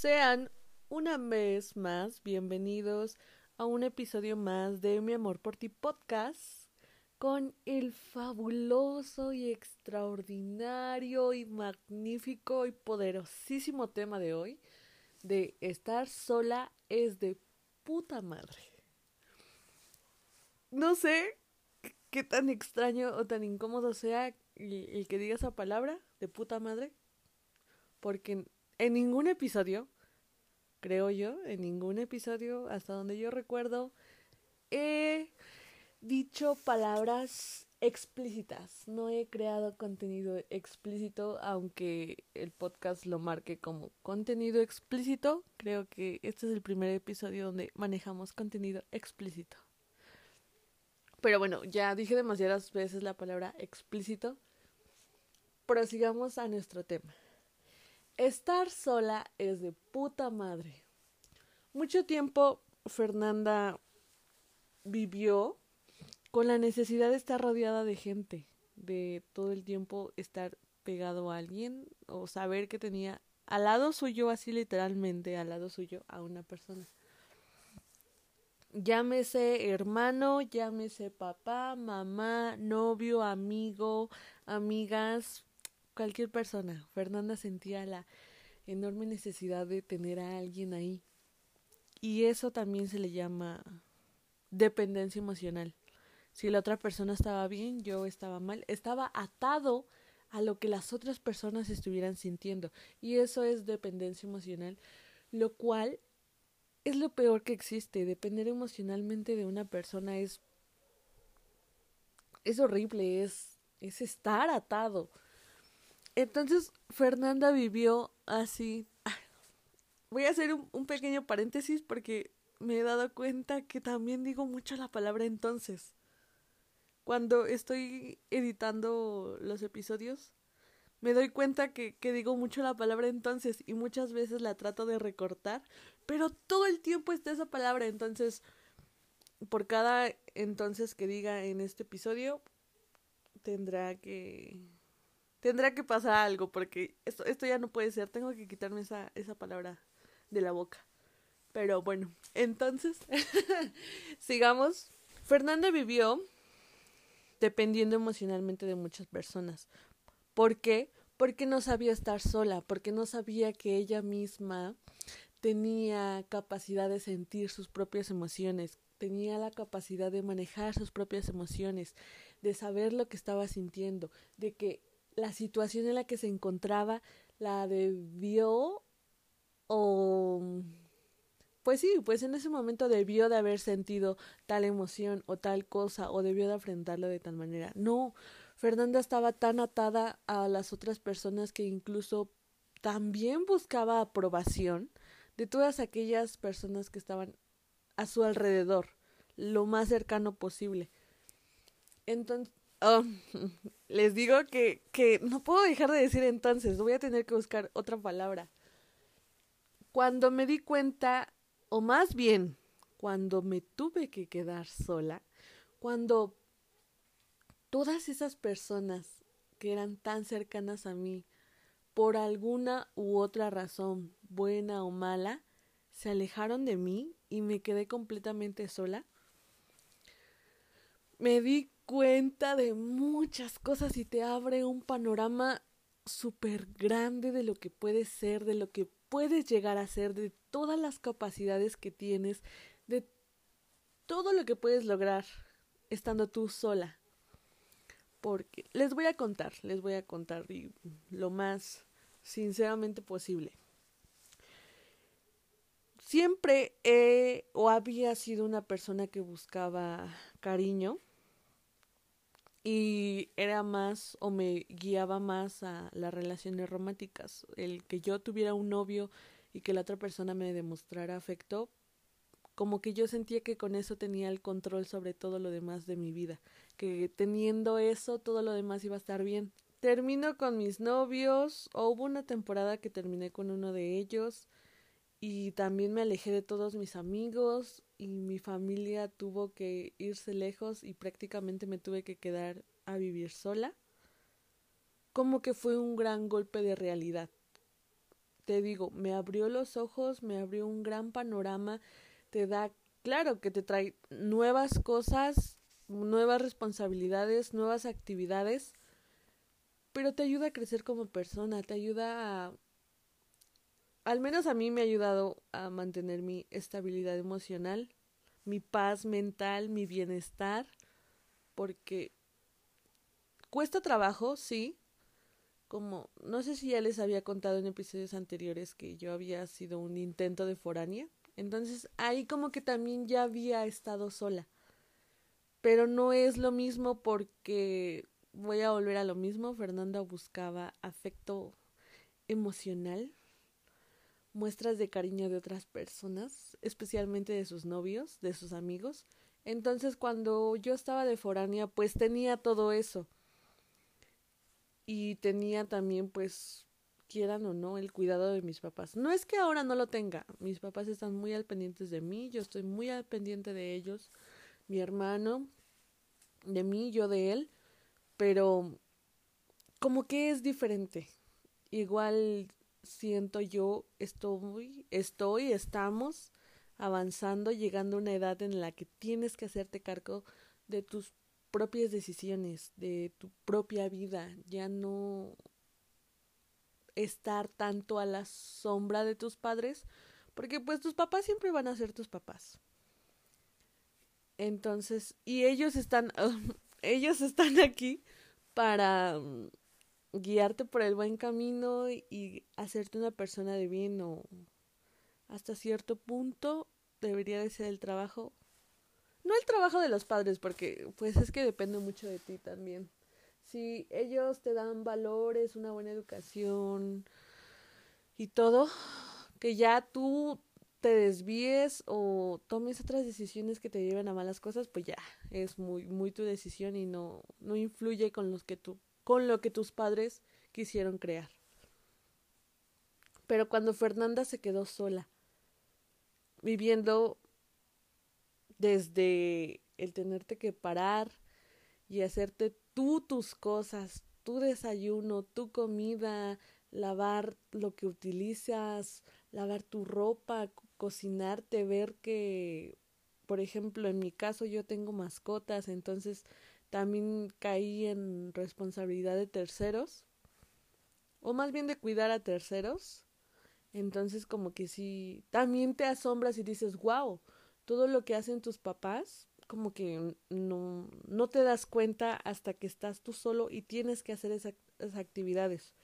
Sean una vez más bienvenidos a un episodio más de Mi Amor por Ti podcast con el fabuloso y extraordinario y magnífico y poderosísimo tema de hoy de estar sola es de puta madre. No sé qué tan extraño o tan incómodo sea el, que diga esa palabra de puta madre, porque en ningún episodio, creo yo, en ningún episodio, hasta donde yo recuerdo, he dicho palabras explícitas. No he creado contenido explícito, aunque el podcast lo marque como contenido explícito. Creo que este es el primer episodio donde manejamos contenido explícito. Pero bueno, ya dije demasiadas veces la palabra explícito. Prosigamos a nuestro tema. Estar sola es de puta madre. Mucho tiempo Fernanda vivió con la necesidad de estar rodeada de gente, de todo el tiempo estar pegado a alguien o saber que tenía al lado suyo, así literalmente al lado suyo, a una persona. Llámese hermano, llámese papá, mamá, novio, amigo, amigas, cualquier persona. Fernanda sentía la enorme necesidad de tener a alguien ahí. Y eso también se le llama dependencia emocional. Si la otra persona estaba bien, yo estaba mal. Estaba atado a lo que las otras personas estuvieran sintiendo. Y eso es dependencia emocional, lo cual es lo peor que existe. Depender emocionalmente de una persona es es horrible, es es estar atado. Entonces Fernanda vivió así. Voy a hacer un, pequeño paréntesis porque me he dado cuenta que también digo mucho la palabra entonces. Cuando estoy editando los episodios, me doy cuenta que, que, digo mucho la palabra entonces y muchas veces la trato de recortar, pero todo el tiempo está esa palabra. Entonces, por cada entonces que diga en este episodio, tendrá que tendrá que pasar algo porque esto, ya no puede ser. Tengo que quitarme esa, esa palabra de la boca. Pero bueno, entonces, sigamos. Fernanda vivió dependiendo emocionalmente de muchas personas. ¿Por qué? Porque no sabía estar sola, porque no sabía que ella misma tenía capacidad de sentir sus propias emociones, tenía la capacidad de manejar sus propias emociones, de saber lo que estaba sintiendo, de que la situación en la que se encontraba la debió o pues sí, pues en ese momento debió de haber sentido tal emoción o tal cosa o debió de enfrentarlo de tal manera. No, Fernanda estaba tan atada a las otras personas que incluso también buscaba aprobación de todas aquellas personas que estaban a su alrededor, lo más cercano posible. Entonces, Oh, les digo que, que no puedo dejar de decir entonces, voy a tener que buscar otra palabra. Cuando me di cuenta, o más bien, cuando me tuve que quedar sola, cuando todas esas personas que eran tan cercanas a mí, por alguna u otra razón, buena o mala, se alejaron de mí y me quedé completamente sola, me di cuenta de muchas cosas y te abre un panorama súper grande de lo que puedes ser, de lo que puedes llegar a ser, de todas las capacidades que tienes, de todo lo que puedes lograr estando tú sola. Porque les voy a contar, les voy a contar lo más sinceramente posible. Siempre he o había sido una persona que buscaba cariño, y era más o me guiaba más a las relaciones románticas. El que yo tuviera un novio y que la otra persona me demostrara afecto, como que yo sentía que con eso tenía el control sobre todo lo demás de mi vida, que teniendo eso todo lo demás iba a estar bien. Termino con mis novios, o hubo una temporada que terminé con uno de ellos y también me alejé de todos mis amigos y mi familia tuvo que irse lejos y prácticamente me tuve que quedar a vivir sola. Como que fue un gran golpe de realidad. te digo, me abrió los ojos, me abrió un gran panorama, te da, claro que te trae nuevas cosas, nuevas responsabilidades, nuevas actividades, pero te ayuda a crecer como persona, te ayuda a... Al menos a mí me ha ayudado a mantener mi estabilidad emocional, mi paz mental, mi bienestar, porque cuesta trabajo, sí, como no sé si ya les había contado en episodios anteriores que yo había sido un intento de foránea, entonces ahí como que también ya había estado sola. Pero no es lo mismo porque voy a volver a lo mismo, Fernanda buscaba afecto emocional, muestras de cariño de otras personas, especialmente de sus novios, de sus amigos. Entonces cuando yo estaba de foránea, pues tenía todo eso y tenía también pues quieran o no el cuidado de mis papás. No es que ahora no lo tenga, mis papás están muy al pendientes de mí, yo estoy muy al pendiente de ellos, mi hermano de mí, yo de él, pero como que es diferente. Igual siento yo estoy estoy estamos avanzando, llegando a una edad en la que tienes que hacerte cargo de tus propias decisiones, de tu propia vida, ya no estar tanto a la sombra de tus padres, porque pues tus papás siempre van a ser tus papás. Entonces, y ellos están, ellos están aquí para guiarte por el buen camino y hacerte una persona de bien o hasta cierto punto debería de ser el trabajo no el trabajo de los padres, porque pues es que depende mucho de ti también. Si ellos te dan valores, una buena educación y todo, que ya tú te desvíes o tomes otras decisiones que te lleven a malas cosas, pues ya es muy muy tu decisión y no no influye con los que tú con lo que tus padres quisieron crear. Pero cuando Fernanda se quedó sola, viviendo desde el tenerte que parar y hacerte tú tus cosas, tu desayuno, tu comida, lavar lo que utilizas, lavar tu ropa, cocinarte, ver que, por ejemplo, en mi caso yo tengo mascotas, entonces también caí en responsabilidad de terceros, o más bien de cuidar a terceros. Entonces como que sí, también te asombras y dices, wow, todo lo que hacen tus papás, como que no, no te das cuenta hasta que estás tú solo y tienes que hacer esas actividades.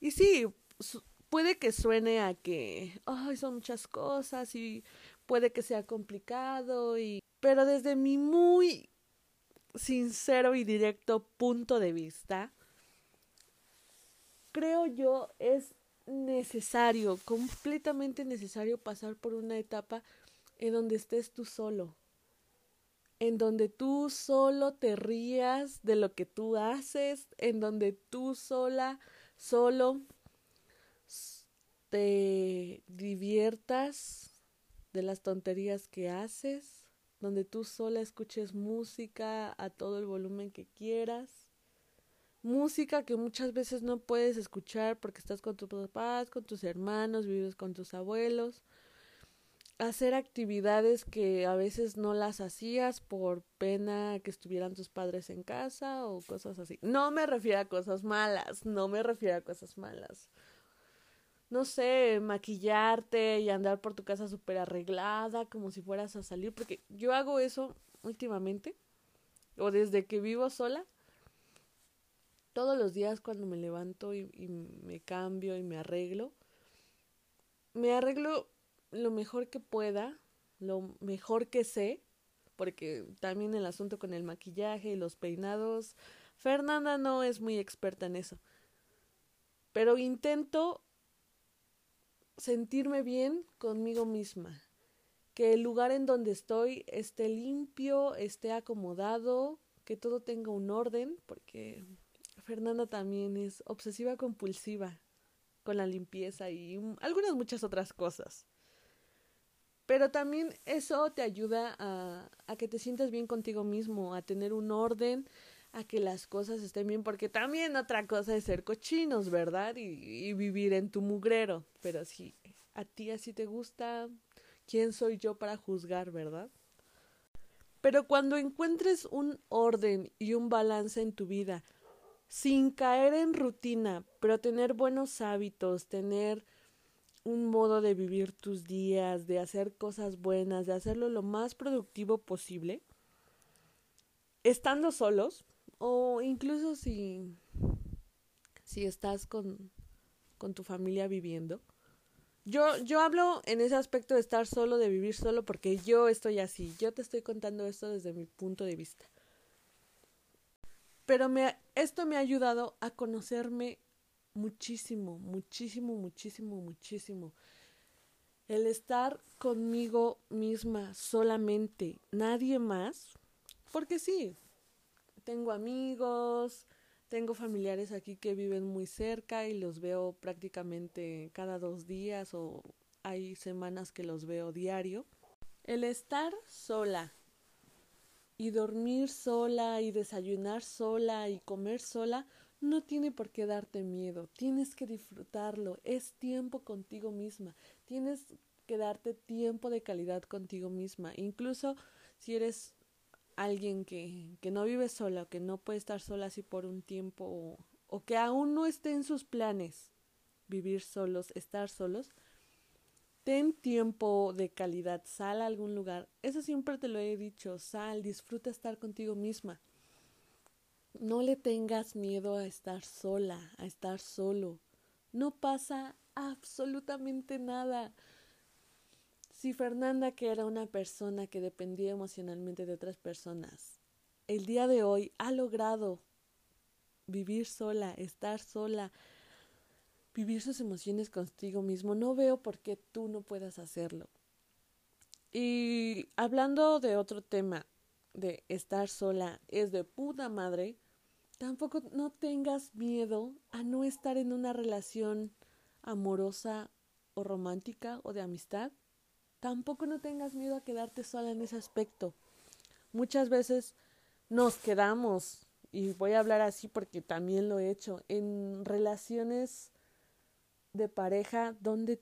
Y sí, puede que suene a que ay, son muchas cosas y puede que sea complicado y pero desde mi muy sincero y directo punto de vista creo yo es necesario, completamente necesario pasar por una etapa en donde estés tú solo, en donde tú solo te rías de lo que tú haces, en donde tú sola, solo te diviertas de las tonterías que haces, donde tú sola escuches música a todo el volumen que quieras, música que muchas veces no puedes escuchar porque estás con tus papás, con tus hermanos, vives con tus abuelos, hacer actividades que a veces no las hacías por pena que estuvieran tus padres en casa o cosas así. No me refiero a cosas malas, no me refiero a cosas malas. No sé, maquillarte y andar por tu casa súper arreglada como si fueras a salir, porque yo hago eso últimamente, o desde que vivo sola. Todos los días cuando me levanto y, y me cambio y me arreglo, me arreglo lo mejor que pueda, lo mejor que sé, porque también el asunto con el maquillaje y los peinados, Fernanda no es muy experta en eso. Pero intento sentirme bien conmigo misma, que el lugar en donde estoy esté limpio, esté acomodado, que todo tenga un orden, porque Fernanda también es obsesiva compulsiva con la limpieza y algunas muchas otras cosas. Pero también eso te ayuda a, a que te sientas bien contigo mismo, a tener un orden, a que las cosas estén bien, porque también otra cosa es ser cochinos, ¿verdad? Y, vivir en tu mugrero. Pero si a ti así te gusta, ¿quién soy yo para juzgar, verdad? Pero cuando encuentres un orden y un balance en tu vida, sin caer en rutina, pero tener buenos hábitos, tener un modo de vivir tus días, de hacer cosas buenas, de hacerlo lo más productivo posible, estando solos o incluso si, si estás con, con tu familia viviendo. Yo, yo hablo en ese aspecto de estar solo, de vivir solo, porque yo estoy así. Yo te estoy contando esto desde mi punto de vista. Pero me, esto me ha ayudado a conocerme muchísimo, muchísimo, muchísimo, muchísimo. El estar conmigo misma solamente, nadie más, porque sí, tengo amigos, tengo familiares aquí que viven muy cerca y los veo prácticamente cada dos días o hay semanas que los veo diario. El estar sola, y dormir sola y desayunar sola y comer sola no tiene por qué darte miedo, tienes que disfrutarlo, es tiempo contigo misma, tienes que darte tiempo de calidad contigo misma, incluso si eres alguien que, que no vive sola que no puede estar sola así por un tiempo o, o que aún no esté en sus planes vivir solos, estar solos, Ten tiempo de calidad, sal a algún lugar. Eso siempre te lo he dicho, sal, disfruta estar contigo misma. No le tengas miedo a estar sola, a estar solo. No pasa absolutamente nada. Si Fernanda, que era una persona que dependía emocionalmente de otras personas, el día de hoy ha logrado vivir sola, estar sola, vivir sus emociones contigo mismo. No veo por qué tú no puedas hacerlo. Y hablando de otro tema, de estar sola, es de puta madre, tampoco no tengas miedo a no estar en una relación amorosa o romántica o de amistad. Tampoco no tengas miedo a quedarte sola en ese aspecto. Muchas veces nos quedamos, y voy a hablar así porque también lo he hecho, en relaciones de pareja donde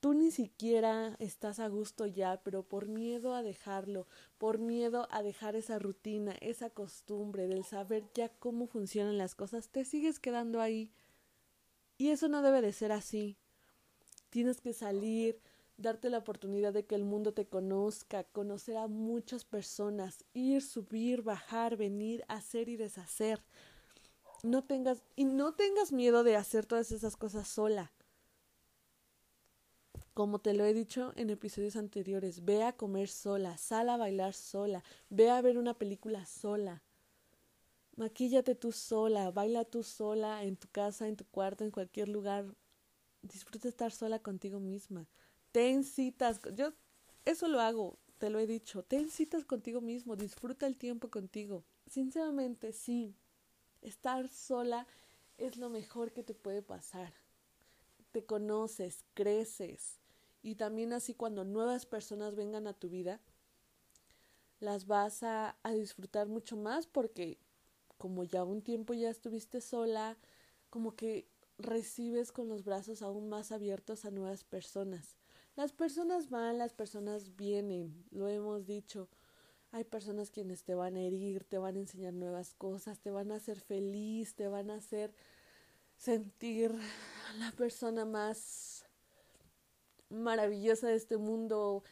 tú ni siquiera estás a gusto ya, pero por miedo a dejarlo, por miedo a dejar esa rutina, esa costumbre del saber ya cómo funcionan las cosas, te sigues quedando ahí. Y eso no debe de ser así. Tienes que salir, darte la oportunidad de que el mundo te conozca, conocer a muchas personas, ir, subir, bajar, venir, hacer y deshacer. No tengas y no tengas miedo de hacer todas esas cosas sola. Como te lo he dicho en episodios anteriores, ve a comer sola, sal a bailar sola, ve a ver una película sola. Maquíllate tú sola, baila tú sola en tu casa, en tu cuarto, en cualquier lugar. Disfruta estar sola contigo misma. Ten citas. Yo eso lo hago, te lo he dicho. Ten citas contigo mismo, disfruta el tiempo contigo. Sinceramente, sí. Estar sola es lo mejor que te puede pasar. Te conoces, creces, y también así cuando nuevas personas vengan a tu vida, las vas a, a disfrutar mucho más porque como ya un tiempo ya estuviste sola, como que recibes con los brazos aún más abiertos a nuevas personas. Las personas van, las personas vienen, lo hemos dicho. Hay personas quienes te van a herir, te van a enseñar nuevas cosas, te van a hacer feliz, te van a hacer sentir la persona más maravillosa de este mundo,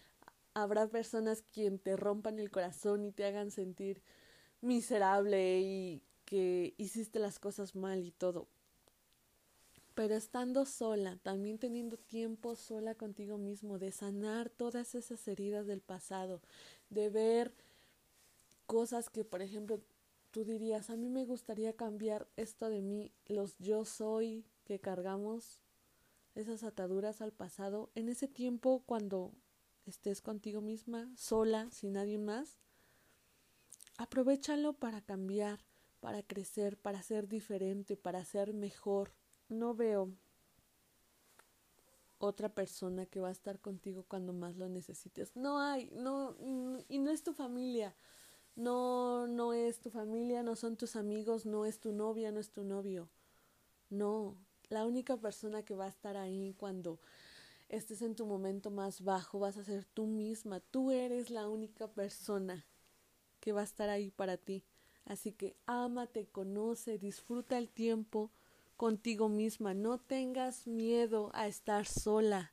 habrá personas quien te rompan el corazón y te hagan sentir miserable y que hiciste las cosas mal y todo. Pero estando sola, también teniendo tiempo sola contigo mismo, de sanar todas esas heridas del pasado, de ver cosas que, por ejemplo, tú dirías, a mí me gustaría cambiar esto de mí, los yo soy que cargamos esas ataduras al pasado, en ese tiempo cuando estés contigo misma, sola, sin nadie más, aprovechalo para cambiar, para crecer, para ser diferente, para ser mejor. No veo otra persona que va a estar contigo cuando más lo necesites. No hay, no, y no es tu familia. No, no es tu familia, no son tus amigos, no es tu novia, no es tu novio. No, la única persona que va a estar ahí cuando estés en tu momento más bajo vas a ser tú misma. Tú eres la única persona que va a estar ahí para ti. Así que ámate, conoce, disfruta el tiempo contigo misma. No tengas miedo a estar sola,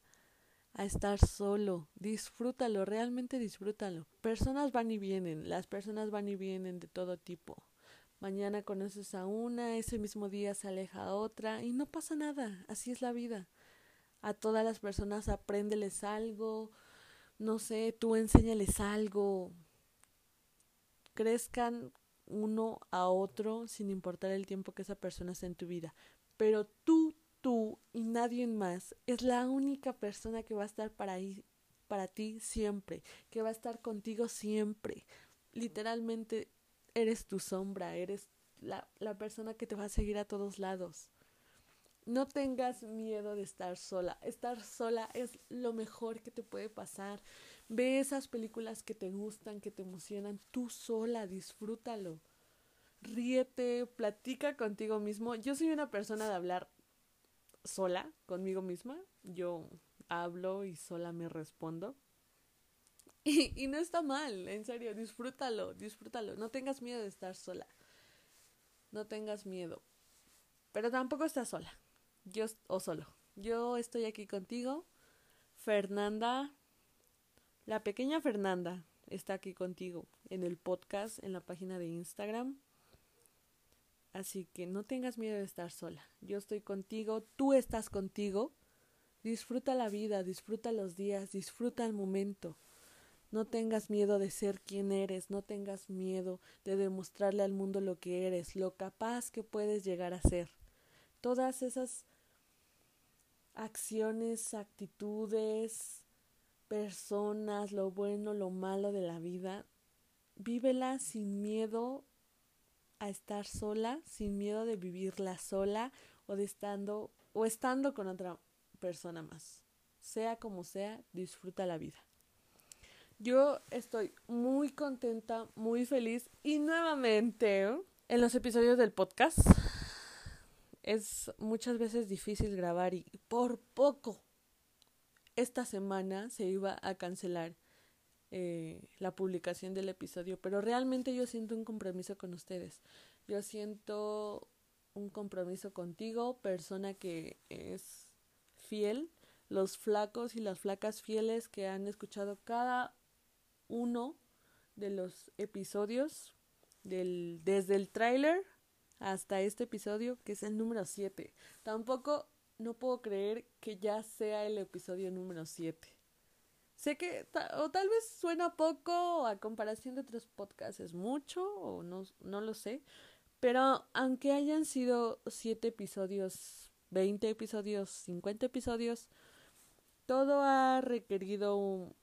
a estar solo. Disfrútalo, realmente disfrútalo. Personas van y vienen, las personas van y vienen de todo tipo. Mañana conoces a una, ese mismo día se aleja a otra y no pasa nada, así es la vida. A todas las personas apréndeles algo, no sé, tú enséñales algo. Crezcan uno a otro sin importar el tiempo que esa persona esté en tu vida. Pero tú, tú y nadie más es la única persona que va a estar para para ti siempre, que va a estar contigo siempre. Literalmente eres tu sombra, eres la, la persona que te va a seguir a todos lados. No tengas miedo de estar sola. Estar sola es lo mejor que te puede pasar. Ve esas películas que te gustan, que te emocionan, tú sola, disfrútalo. Ríete, platica contigo mismo. Yo soy una persona de hablar sola conmigo misma. Yo hablo y sola me respondo. Y, y no está mal, en serio, disfrútalo, disfrútalo. No tengas miedo de estar sola. No tengas miedo. Pero tampoco estás sola. Yo o solo. Yo estoy aquí contigo. Fernanda la pequeña Fernanda está aquí contigo en el podcast, en la página de Instagram. Así que no tengas miedo de estar sola. Yo estoy contigo, tú estás contigo. Disfruta la vida, disfruta los días, disfruta el momento. No tengas miedo de ser quien eres, no tengas miedo de demostrarle al mundo lo que eres, lo capaz que puedes llegar a ser. Todas esas acciones, actitudes, personas, lo bueno, lo malo de la vida, vívela sin miedo a estar sola, sin miedo de vivirla sola o de estando o estando con otra persona más. Sea como sea, disfruta la vida. Yo estoy muy contenta, muy feliz y nuevamente en los episodios del podcast es muchas veces difícil grabar y por poco esta semana se iba a cancelar eh, la publicación del episodio, pero realmente yo siento un compromiso con ustedes. Yo siento un compromiso contigo, persona que es fiel, los flacos y las flacas fieles que han escuchado cada uno de los episodios del, desde el tráiler hasta este episodio que es el número 7. Tampoco no puedo creer que ya sea el episodio número 7. Sé que o tal vez suena poco a comparación de otros podcasts es mucho o no, no lo sé, pero aunque hayan sido 7 episodios, 20 episodios, 50 episodios, todo ha requerido un,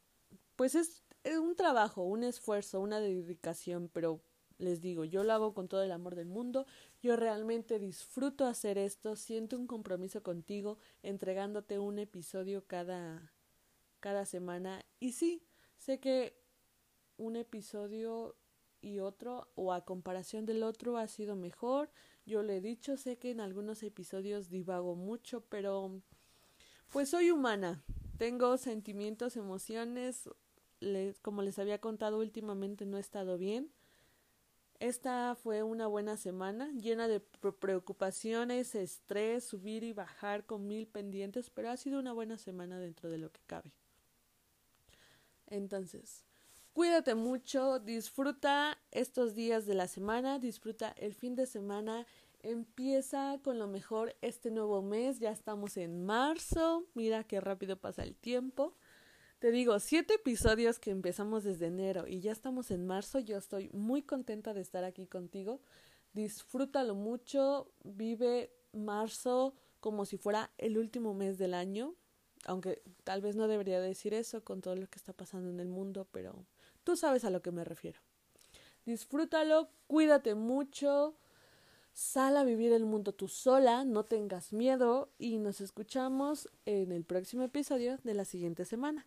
pues es un trabajo, un esfuerzo, una dedicación, pero les digo, yo lo hago con todo el amor del mundo, yo realmente disfruto hacer esto, siento un compromiso contigo, entregándote un episodio cada, cada semana. Y sí, sé que un episodio y otro, o a comparación del otro, ha sido mejor. Yo le he dicho, sé que en algunos episodios divago mucho, pero pues soy humana. Tengo sentimientos, emociones. Les, como les había contado últimamente no he estado bien esta fue una buena semana, llena de preocupaciones, estrés, subir y bajar con mil pendientes, pero ha sido una buena semana dentro de lo que cabe. Entonces, cuídate mucho, disfruta estos días de la semana, disfruta el fin de semana, empieza con lo mejor este nuevo mes, ya estamos en marzo, mira qué rápido pasa el tiempo. Te digo, siete episodios que empezamos desde enero y ya estamos en marzo. Yo estoy muy contenta de estar aquí contigo. Disfrútalo mucho. Vive marzo como si fuera el último mes del año. Aunque tal vez no debería decir eso con todo lo que está pasando en el mundo, pero tú sabes a lo que me refiero. Disfrútalo, cuídate mucho. Sal a vivir el mundo tú sola, no tengas miedo y nos escuchamos en el próximo episodio de la siguiente semana.